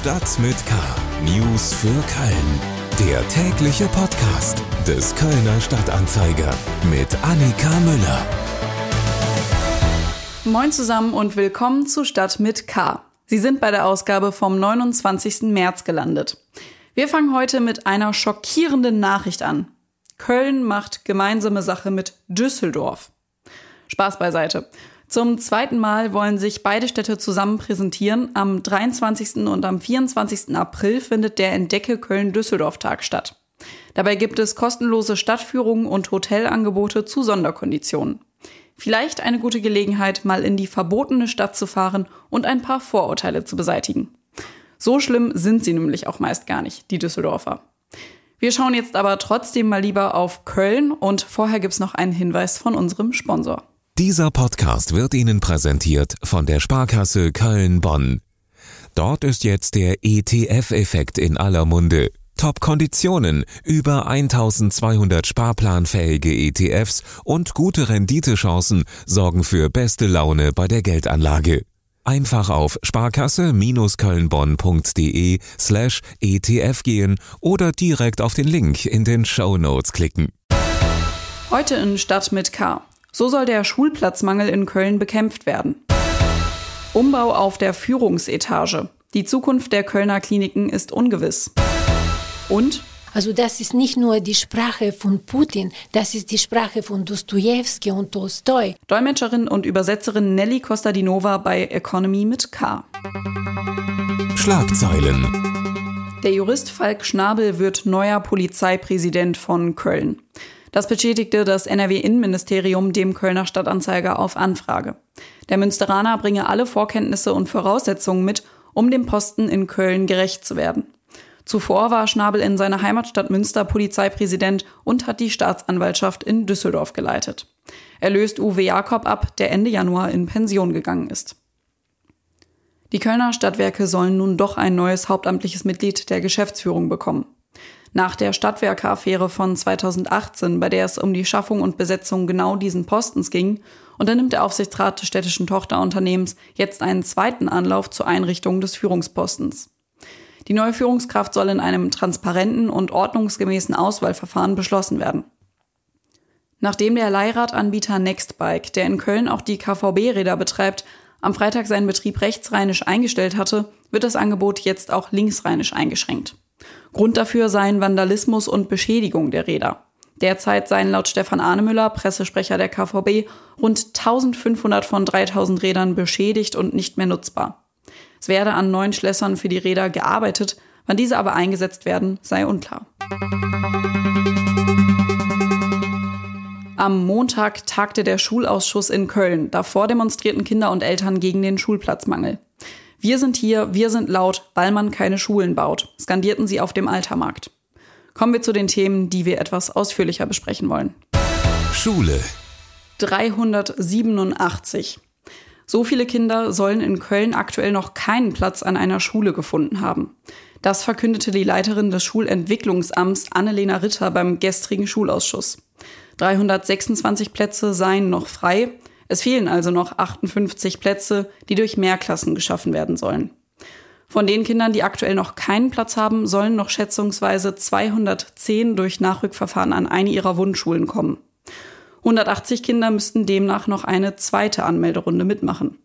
Stadt mit K. News für Köln. Der tägliche Podcast des Kölner Stadtanzeiger mit Annika Müller. Moin zusammen und willkommen zu Stadt mit K. Sie sind bei der Ausgabe vom 29. März gelandet. Wir fangen heute mit einer schockierenden Nachricht an. Köln macht gemeinsame Sache mit Düsseldorf. Spaß beiseite. Zum zweiten Mal wollen sich beide Städte zusammen präsentieren. Am 23. und am 24. April findet der Entdecke Köln-Düsseldorf-Tag statt. Dabei gibt es kostenlose Stadtführungen und Hotelangebote zu Sonderkonditionen. Vielleicht eine gute Gelegenheit, mal in die verbotene Stadt zu fahren und ein paar Vorurteile zu beseitigen. So schlimm sind sie nämlich auch meist gar nicht, die Düsseldorfer. Wir schauen jetzt aber trotzdem mal lieber auf Köln und vorher gibt's noch einen Hinweis von unserem Sponsor. Dieser Podcast wird Ihnen präsentiert von der Sparkasse Köln-Bonn. Dort ist jetzt der ETF-Effekt in aller Munde. Top-Konditionen, über 1200 sparplanfähige ETFs und gute Renditechancen sorgen für beste Laune bei der Geldanlage. Einfach auf sparkasse-kölnbonn.de slash ETF gehen oder direkt auf den Link in den Show Notes klicken. Heute in Stadt mit K. So soll der Schulplatzmangel in Köln bekämpft werden. Umbau auf der Führungsetage. Die Zukunft der Kölner Kliniken ist ungewiss. Und also das ist nicht nur die Sprache von Putin, das ist die Sprache von Dostoevsky und Tolstoi. Dolmetscherin und Übersetzerin Nelly Kostadinova bei Economy mit K. Schlagzeilen. Der Jurist Falk Schnabel wird neuer Polizeipräsident von Köln. Das bestätigte das NRW-Innenministerium dem Kölner Stadtanzeiger auf Anfrage. Der Münsteraner bringe alle Vorkenntnisse und Voraussetzungen mit, um dem Posten in Köln gerecht zu werden. Zuvor war Schnabel in seiner Heimatstadt Münster Polizeipräsident und hat die Staatsanwaltschaft in Düsseldorf geleitet. Er löst Uwe Jakob ab, der Ende Januar in Pension gegangen ist. Die Kölner Stadtwerke sollen nun doch ein neues hauptamtliches Mitglied der Geschäftsführung bekommen. Nach der Stadtwerke-Affäre von 2018, bei der es um die Schaffung und Besetzung genau diesen Postens ging, unternimmt der Aufsichtsrat des städtischen Tochterunternehmens jetzt einen zweiten Anlauf zur Einrichtung des Führungspostens. Die neue Führungskraft soll in einem transparenten und ordnungsgemäßen Auswahlverfahren beschlossen werden. Nachdem der Leihradanbieter Nextbike, der in Köln auch die KVB-Räder betreibt, am Freitag seinen Betrieb rechtsrheinisch eingestellt hatte, wird das Angebot jetzt auch linksrheinisch eingeschränkt. Grund dafür seien Vandalismus und Beschädigung der Räder. Derzeit seien laut Stefan Ahnemüller, Pressesprecher der KVB, rund 1500 von 3000 Rädern beschädigt und nicht mehr nutzbar. Es werde an neuen Schlössern für die Räder gearbeitet, wann diese aber eingesetzt werden, sei unklar. Am Montag tagte der Schulausschuss in Köln. Davor demonstrierten Kinder und Eltern gegen den Schulplatzmangel. Wir sind hier, wir sind laut, weil man keine Schulen baut, skandierten sie auf dem Altermarkt. Kommen wir zu den Themen, die wir etwas ausführlicher besprechen wollen. Schule. 387. So viele Kinder sollen in Köln aktuell noch keinen Platz an einer Schule gefunden haben. Das verkündete die Leiterin des Schulentwicklungsamts Annelena Ritter beim gestrigen Schulausschuss. 326 Plätze seien noch frei, es fehlen also noch 58 Plätze, die durch Mehrklassen geschaffen werden sollen. Von den Kindern, die aktuell noch keinen Platz haben, sollen noch schätzungsweise 210 durch Nachrückverfahren an eine ihrer Wunschschulen kommen. 180 Kinder müssten demnach noch eine zweite Anmelderunde mitmachen.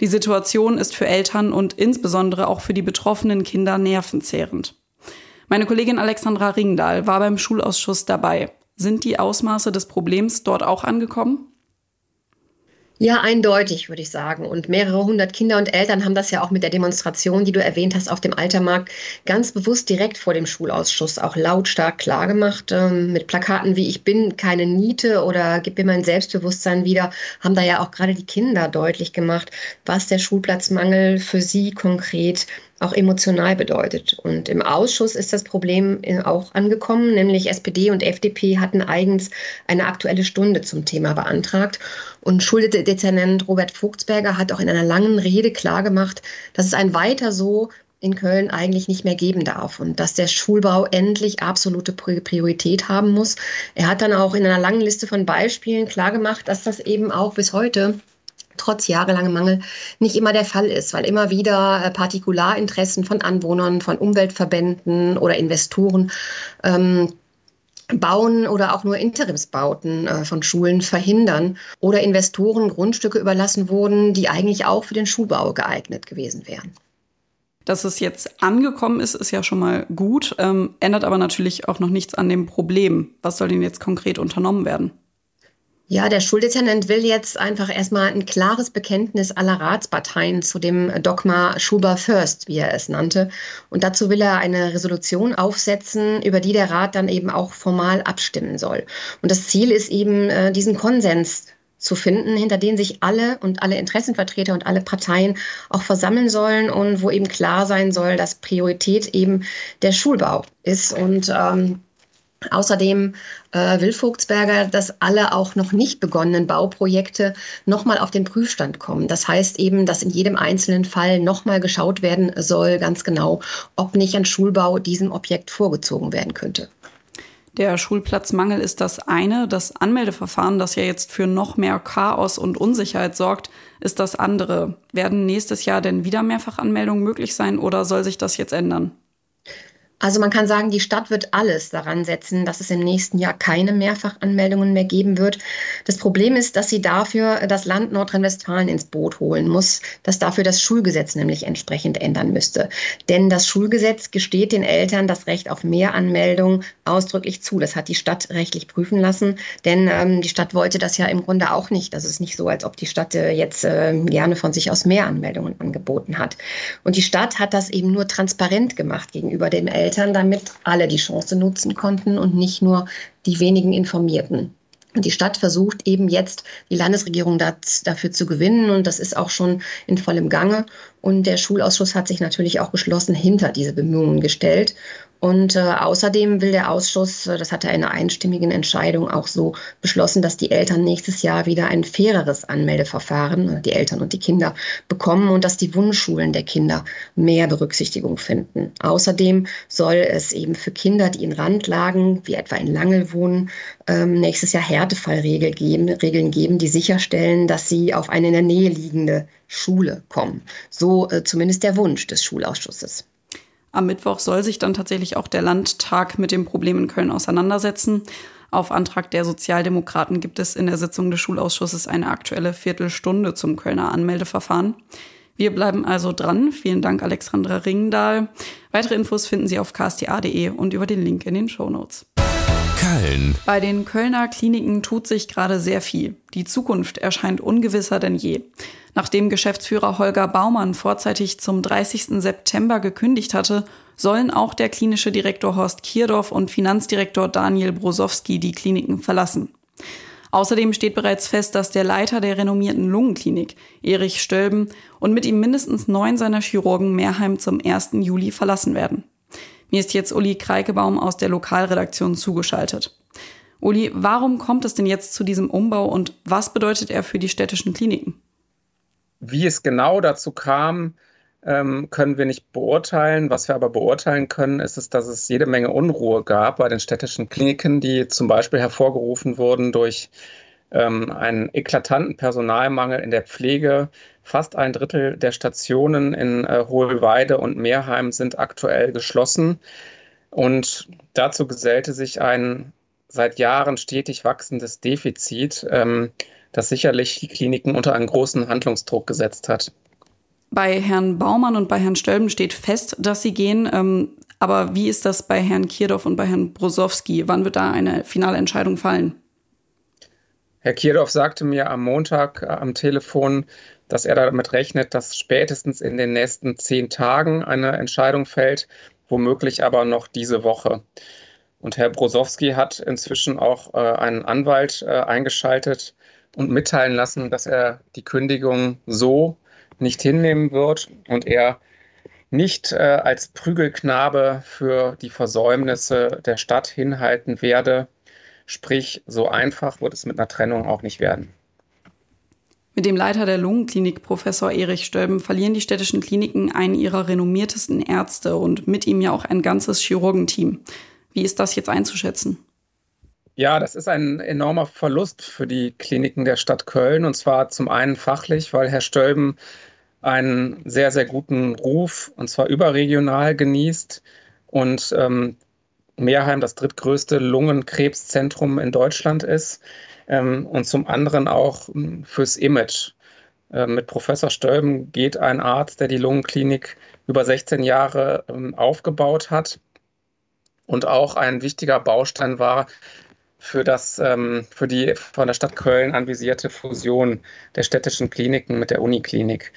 Die Situation ist für Eltern und insbesondere auch für die betroffenen Kinder nervenzehrend. Meine Kollegin Alexandra Ringdahl war beim Schulausschuss dabei. Sind die Ausmaße des Problems dort auch angekommen? Ja, eindeutig, würde ich sagen. Und mehrere hundert Kinder und Eltern haben das ja auch mit der Demonstration, die du erwähnt hast, auf dem Altermarkt ganz bewusst direkt vor dem Schulausschuss auch lautstark klargemacht. Ähm, mit Plakaten wie Ich bin keine Niete oder Gib mir mein Selbstbewusstsein wieder, haben da ja auch gerade die Kinder deutlich gemacht, was der Schulplatzmangel für sie konkret auch emotional bedeutet. Und im Ausschuss ist das Problem äh, auch angekommen, nämlich SPD und FDP hatten eigens eine aktuelle Stunde zum Thema beantragt. Und Schuldezernent Robert Vogtsberger hat auch in einer langen Rede klargemacht, dass es ein weiter so in Köln eigentlich nicht mehr geben darf und dass der Schulbau endlich absolute Priorität haben muss. Er hat dann auch in einer langen Liste von Beispielen klargemacht, dass das eben auch bis heute trotz jahrelangem Mangel nicht immer der Fall ist, weil immer wieder äh, Partikularinteressen von Anwohnern, von Umweltverbänden oder Investoren ähm, Bauen oder auch nur Interimsbauten äh, von Schulen verhindern oder Investoren Grundstücke überlassen wurden, die eigentlich auch für den Schulbau geeignet gewesen wären. Dass es jetzt angekommen ist, ist ja schon mal gut, ähm, ändert aber natürlich auch noch nichts an dem Problem. Was soll denn jetzt konkret unternommen werden? Ja, der Schuldezernent will jetzt einfach erstmal ein klares Bekenntnis aller Ratsparteien zu dem Dogma Schuber First, wie er es nannte. Und dazu will er eine Resolution aufsetzen, über die der Rat dann eben auch formal abstimmen soll. Und das Ziel ist eben, äh, diesen Konsens zu finden, hinter den sich alle und alle Interessenvertreter und alle Parteien auch versammeln sollen und wo eben klar sein soll, dass Priorität eben der Schulbau ist. Und ähm, Außerdem äh, will Vogtsberger, dass alle auch noch nicht begonnenen Bauprojekte nochmal auf den Prüfstand kommen. Das heißt eben, dass in jedem einzelnen Fall nochmal geschaut werden soll, ganz genau, ob nicht ein Schulbau diesem Objekt vorgezogen werden könnte. Der Schulplatzmangel ist das eine. Das Anmeldeverfahren, das ja jetzt für noch mehr Chaos und Unsicherheit sorgt, ist das andere. Werden nächstes Jahr denn wieder Mehrfachanmeldungen möglich sein oder soll sich das jetzt ändern? Also man kann sagen, die Stadt wird alles daran setzen, dass es im nächsten Jahr keine Mehrfachanmeldungen mehr geben wird. Das Problem ist, dass sie dafür das Land Nordrhein-Westfalen ins Boot holen muss, das dafür das Schulgesetz nämlich entsprechend ändern müsste. Denn das Schulgesetz gesteht den Eltern das Recht auf Mehranmeldung ausdrücklich zu. Das hat die Stadt rechtlich prüfen lassen, denn ähm, die Stadt wollte das ja im Grunde auch nicht. Das ist nicht so, als ob die Stadt äh, jetzt äh, gerne von sich aus Mehranmeldungen angeboten hat. Und die Stadt hat das eben nur transparent gemacht gegenüber den Eltern Eltern, damit alle die Chance nutzen konnten und nicht nur die wenigen Informierten. Und die Stadt versucht eben jetzt, die Landesregierung das, dafür zu gewinnen. Und das ist auch schon in vollem Gange. Und der Schulausschuss hat sich natürlich auch geschlossen hinter diese Bemühungen gestellt. Und äh, außerdem will der Ausschuss, äh, das hat er in einer einstimmigen Entscheidung auch so beschlossen, dass die Eltern nächstes Jahr wieder ein faireres Anmeldeverfahren, äh, die Eltern und die Kinder, bekommen und dass die Wunschschulen der Kinder mehr Berücksichtigung finden. Außerdem soll es eben für Kinder, die in Randlagen, wie etwa in Langel wohnen, ähm, nächstes Jahr Härtefallregeln geben, Regeln geben, die sicherstellen, dass sie auf eine in der Nähe liegende Schule kommen. So äh, zumindest der Wunsch des Schulausschusses. Am Mittwoch soll sich dann tatsächlich auch der Landtag mit dem Problem in Köln auseinandersetzen. Auf Antrag der Sozialdemokraten gibt es in der Sitzung des Schulausschusses eine aktuelle Viertelstunde zum Kölner Anmeldeverfahren. Wir bleiben also dran. Vielen Dank, Alexandra Ringendahl. Weitere Infos finden Sie auf ksta.de und über den Link in den Show Notes. Köln. Bei den Kölner Kliniken tut sich gerade sehr viel. Die Zukunft erscheint ungewisser denn je. Nachdem Geschäftsführer Holger Baumann vorzeitig zum 30. September gekündigt hatte, sollen auch der klinische Direktor Horst Kierdorf und Finanzdirektor Daniel Brosowski die Kliniken verlassen. Außerdem steht bereits fest, dass der Leiter der renommierten Lungenklinik, Erich Stölben, und mit ihm mindestens neun seiner Chirurgen Mehrheim zum 1. Juli verlassen werden. Mir ist jetzt Uli Kreikebaum aus der Lokalredaktion zugeschaltet. Uli, warum kommt es denn jetzt zu diesem Umbau und was bedeutet er für die städtischen Kliniken? Wie es genau dazu kam, ähm, können wir nicht beurteilen. Was wir aber beurteilen können, ist es, dass es jede Menge Unruhe gab bei den städtischen Kliniken, die zum Beispiel hervorgerufen wurden durch ähm, einen eklatanten Personalmangel in der Pflege, Fast ein Drittel der Stationen in äh, Hohlweide und Meerheim sind aktuell geschlossen. Und dazu gesellte sich ein seit Jahren stetig wachsendes Defizit, ähm, das sicherlich die Kliniken unter einen großen Handlungsdruck gesetzt hat. Bei Herrn Baumann und bei Herrn Stölben steht fest, dass sie gehen. Ähm, aber wie ist das bei Herrn Kierdorf und bei Herrn Brosowski? Wann wird da eine finale Entscheidung fallen? Herr Kierdorf sagte mir am Montag äh, am Telefon, dass er damit rechnet, dass spätestens in den nächsten zehn Tagen eine Entscheidung fällt, womöglich aber noch diese Woche. Und Herr Brosowski hat inzwischen auch äh, einen Anwalt äh, eingeschaltet und mitteilen lassen, dass er die Kündigung so nicht hinnehmen wird und er nicht als Prügelknabe für die Versäumnisse der Stadt hinhalten werde. Sprich, so einfach wird es mit einer Trennung auch nicht werden. Mit dem Leiter der Lungenklinik, Professor Erich Stölben, verlieren die städtischen Kliniken einen ihrer renommiertesten Ärzte und mit ihm ja auch ein ganzes Chirurgenteam. Wie ist das jetzt einzuschätzen? Ja, das ist ein enormer Verlust für die Kliniken der Stadt Köln. Und zwar zum einen fachlich, weil Herr Stölben einen sehr, sehr guten Ruf, und zwar überregional genießt. Und ähm, Meerheim das drittgrößte Lungenkrebszentrum in Deutschland ist. Ähm, und zum anderen auch hm, fürs Image. Äh, mit Professor Stölben geht ein Arzt, der die Lungenklinik über 16 Jahre ähm, aufgebaut hat und auch ein wichtiger Baustein war für, das, ähm, für die von der Stadt Köln anvisierte Fusion der städtischen Kliniken mit der Uniklinik.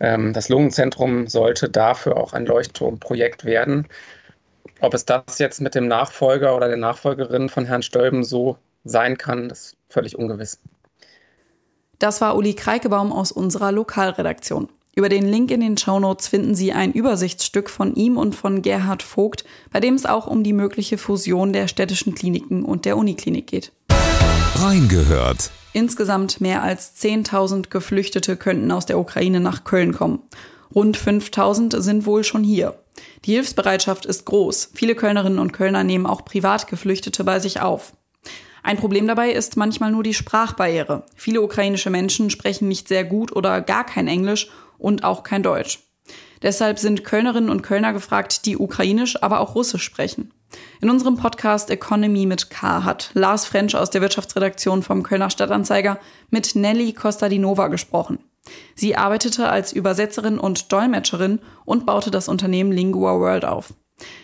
Ähm, das Lungenzentrum sollte dafür auch ein Leuchtturmprojekt werden. Ob es das jetzt mit dem Nachfolger oder der Nachfolgerin von Herrn Stölben so sein kann, ist völlig ungewiss. Das war Uli Kreikebaum aus unserer Lokalredaktion. Über den Link in den Shownotes finden Sie ein Übersichtsstück von ihm und von Gerhard Vogt, bei dem es auch um die mögliche Fusion der städtischen Kliniken und der Uniklinik geht. Reingehört. Insgesamt mehr als 10.000 Geflüchtete könnten aus der Ukraine nach Köln kommen. Rund 5.000 sind wohl schon hier. Die Hilfsbereitschaft ist groß. Viele Kölnerinnen und Kölner nehmen auch Privatgeflüchtete bei sich auf. Ein Problem dabei ist manchmal nur die Sprachbarriere. Viele ukrainische Menschen sprechen nicht sehr gut oder gar kein Englisch und auch kein Deutsch. Deshalb sind Kölnerinnen und Kölner gefragt, die ukrainisch, aber auch russisch sprechen. In unserem Podcast Economy mit K hat Lars French aus der Wirtschaftsredaktion vom Kölner Stadtanzeiger mit Nelly Kostadinova gesprochen. Sie arbeitete als Übersetzerin und Dolmetscherin und baute das Unternehmen Lingua World auf.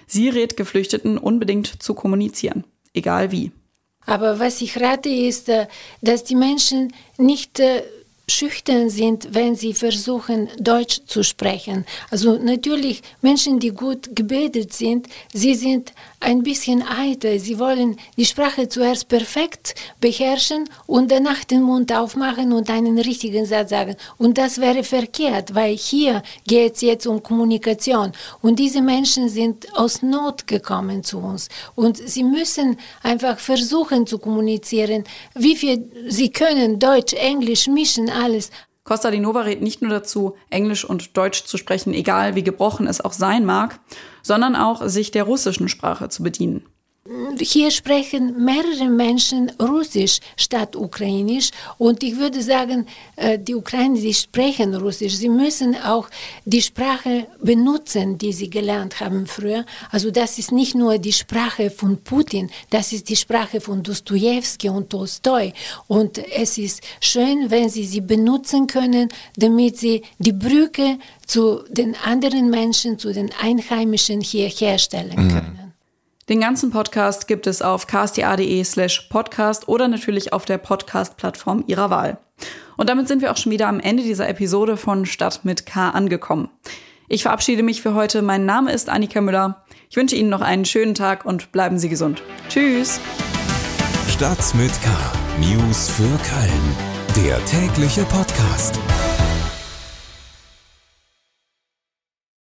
Sie rät Geflüchteten unbedingt zu kommunizieren, egal wie. Aber was ich rate ist, äh, dass die Menschen nicht äh, schüchtern sind, wenn sie versuchen, Deutsch zu sprechen. Also natürlich Menschen, die gut gebildet sind, sie sind ein bisschen eitel. Sie wollen die Sprache zuerst perfekt beherrschen und danach den Mund aufmachen und einen richtigen Satz sagen. Und das wäre verkehrt, weil hier geht es jetzt um Kommunikation. Und diese Menschen sind aus Not gekommen zu uns. Und sie müssen einfach versuchen zu kommunizieren, wie viel sie können, Deutsch, Englisch mischen, alles. Costa di Nova rät nicht nur dazu, Englisch und Deutsch zu sprechen, egal wie gebrochen es auch sein mag, sondern auch sich der russischen Sprache zu bedienen. Hier sprechen mehrere Menschen Russisch statt Ukrainisch und ich würde sagen, äh, die Ukrainer, die sprechen Russisch. Sie müssen auch die Sprache benutzen, die sie gelernt haben früher. Also das ist nicht nur die Sprache von Putin, das ist die Sprache von Dostoevsky und Tolstoi. Und es ist schön, wenn sie sie benutzen können, damit sie die Brücke zu den anderen Menschen, zu den Einheimischen hier herstellen mhm. Den ganzen Podcast gibt es auf ksta.de slash podcast oder natürlich auf der Podcast-Plattform Ihrer Wahl. Und damit sind wir auch schon wieder am Ende dieser Episode von Stadt mit K angekommen. Ich verabschiede mich für heute. Mein Name ist Annika Müller. Ich wünsche Ihnen noch einen schönen Tag und bleiben Sie gesund. Tschüss. Stadt mit K. News für Köln. Der tägliche Podcast.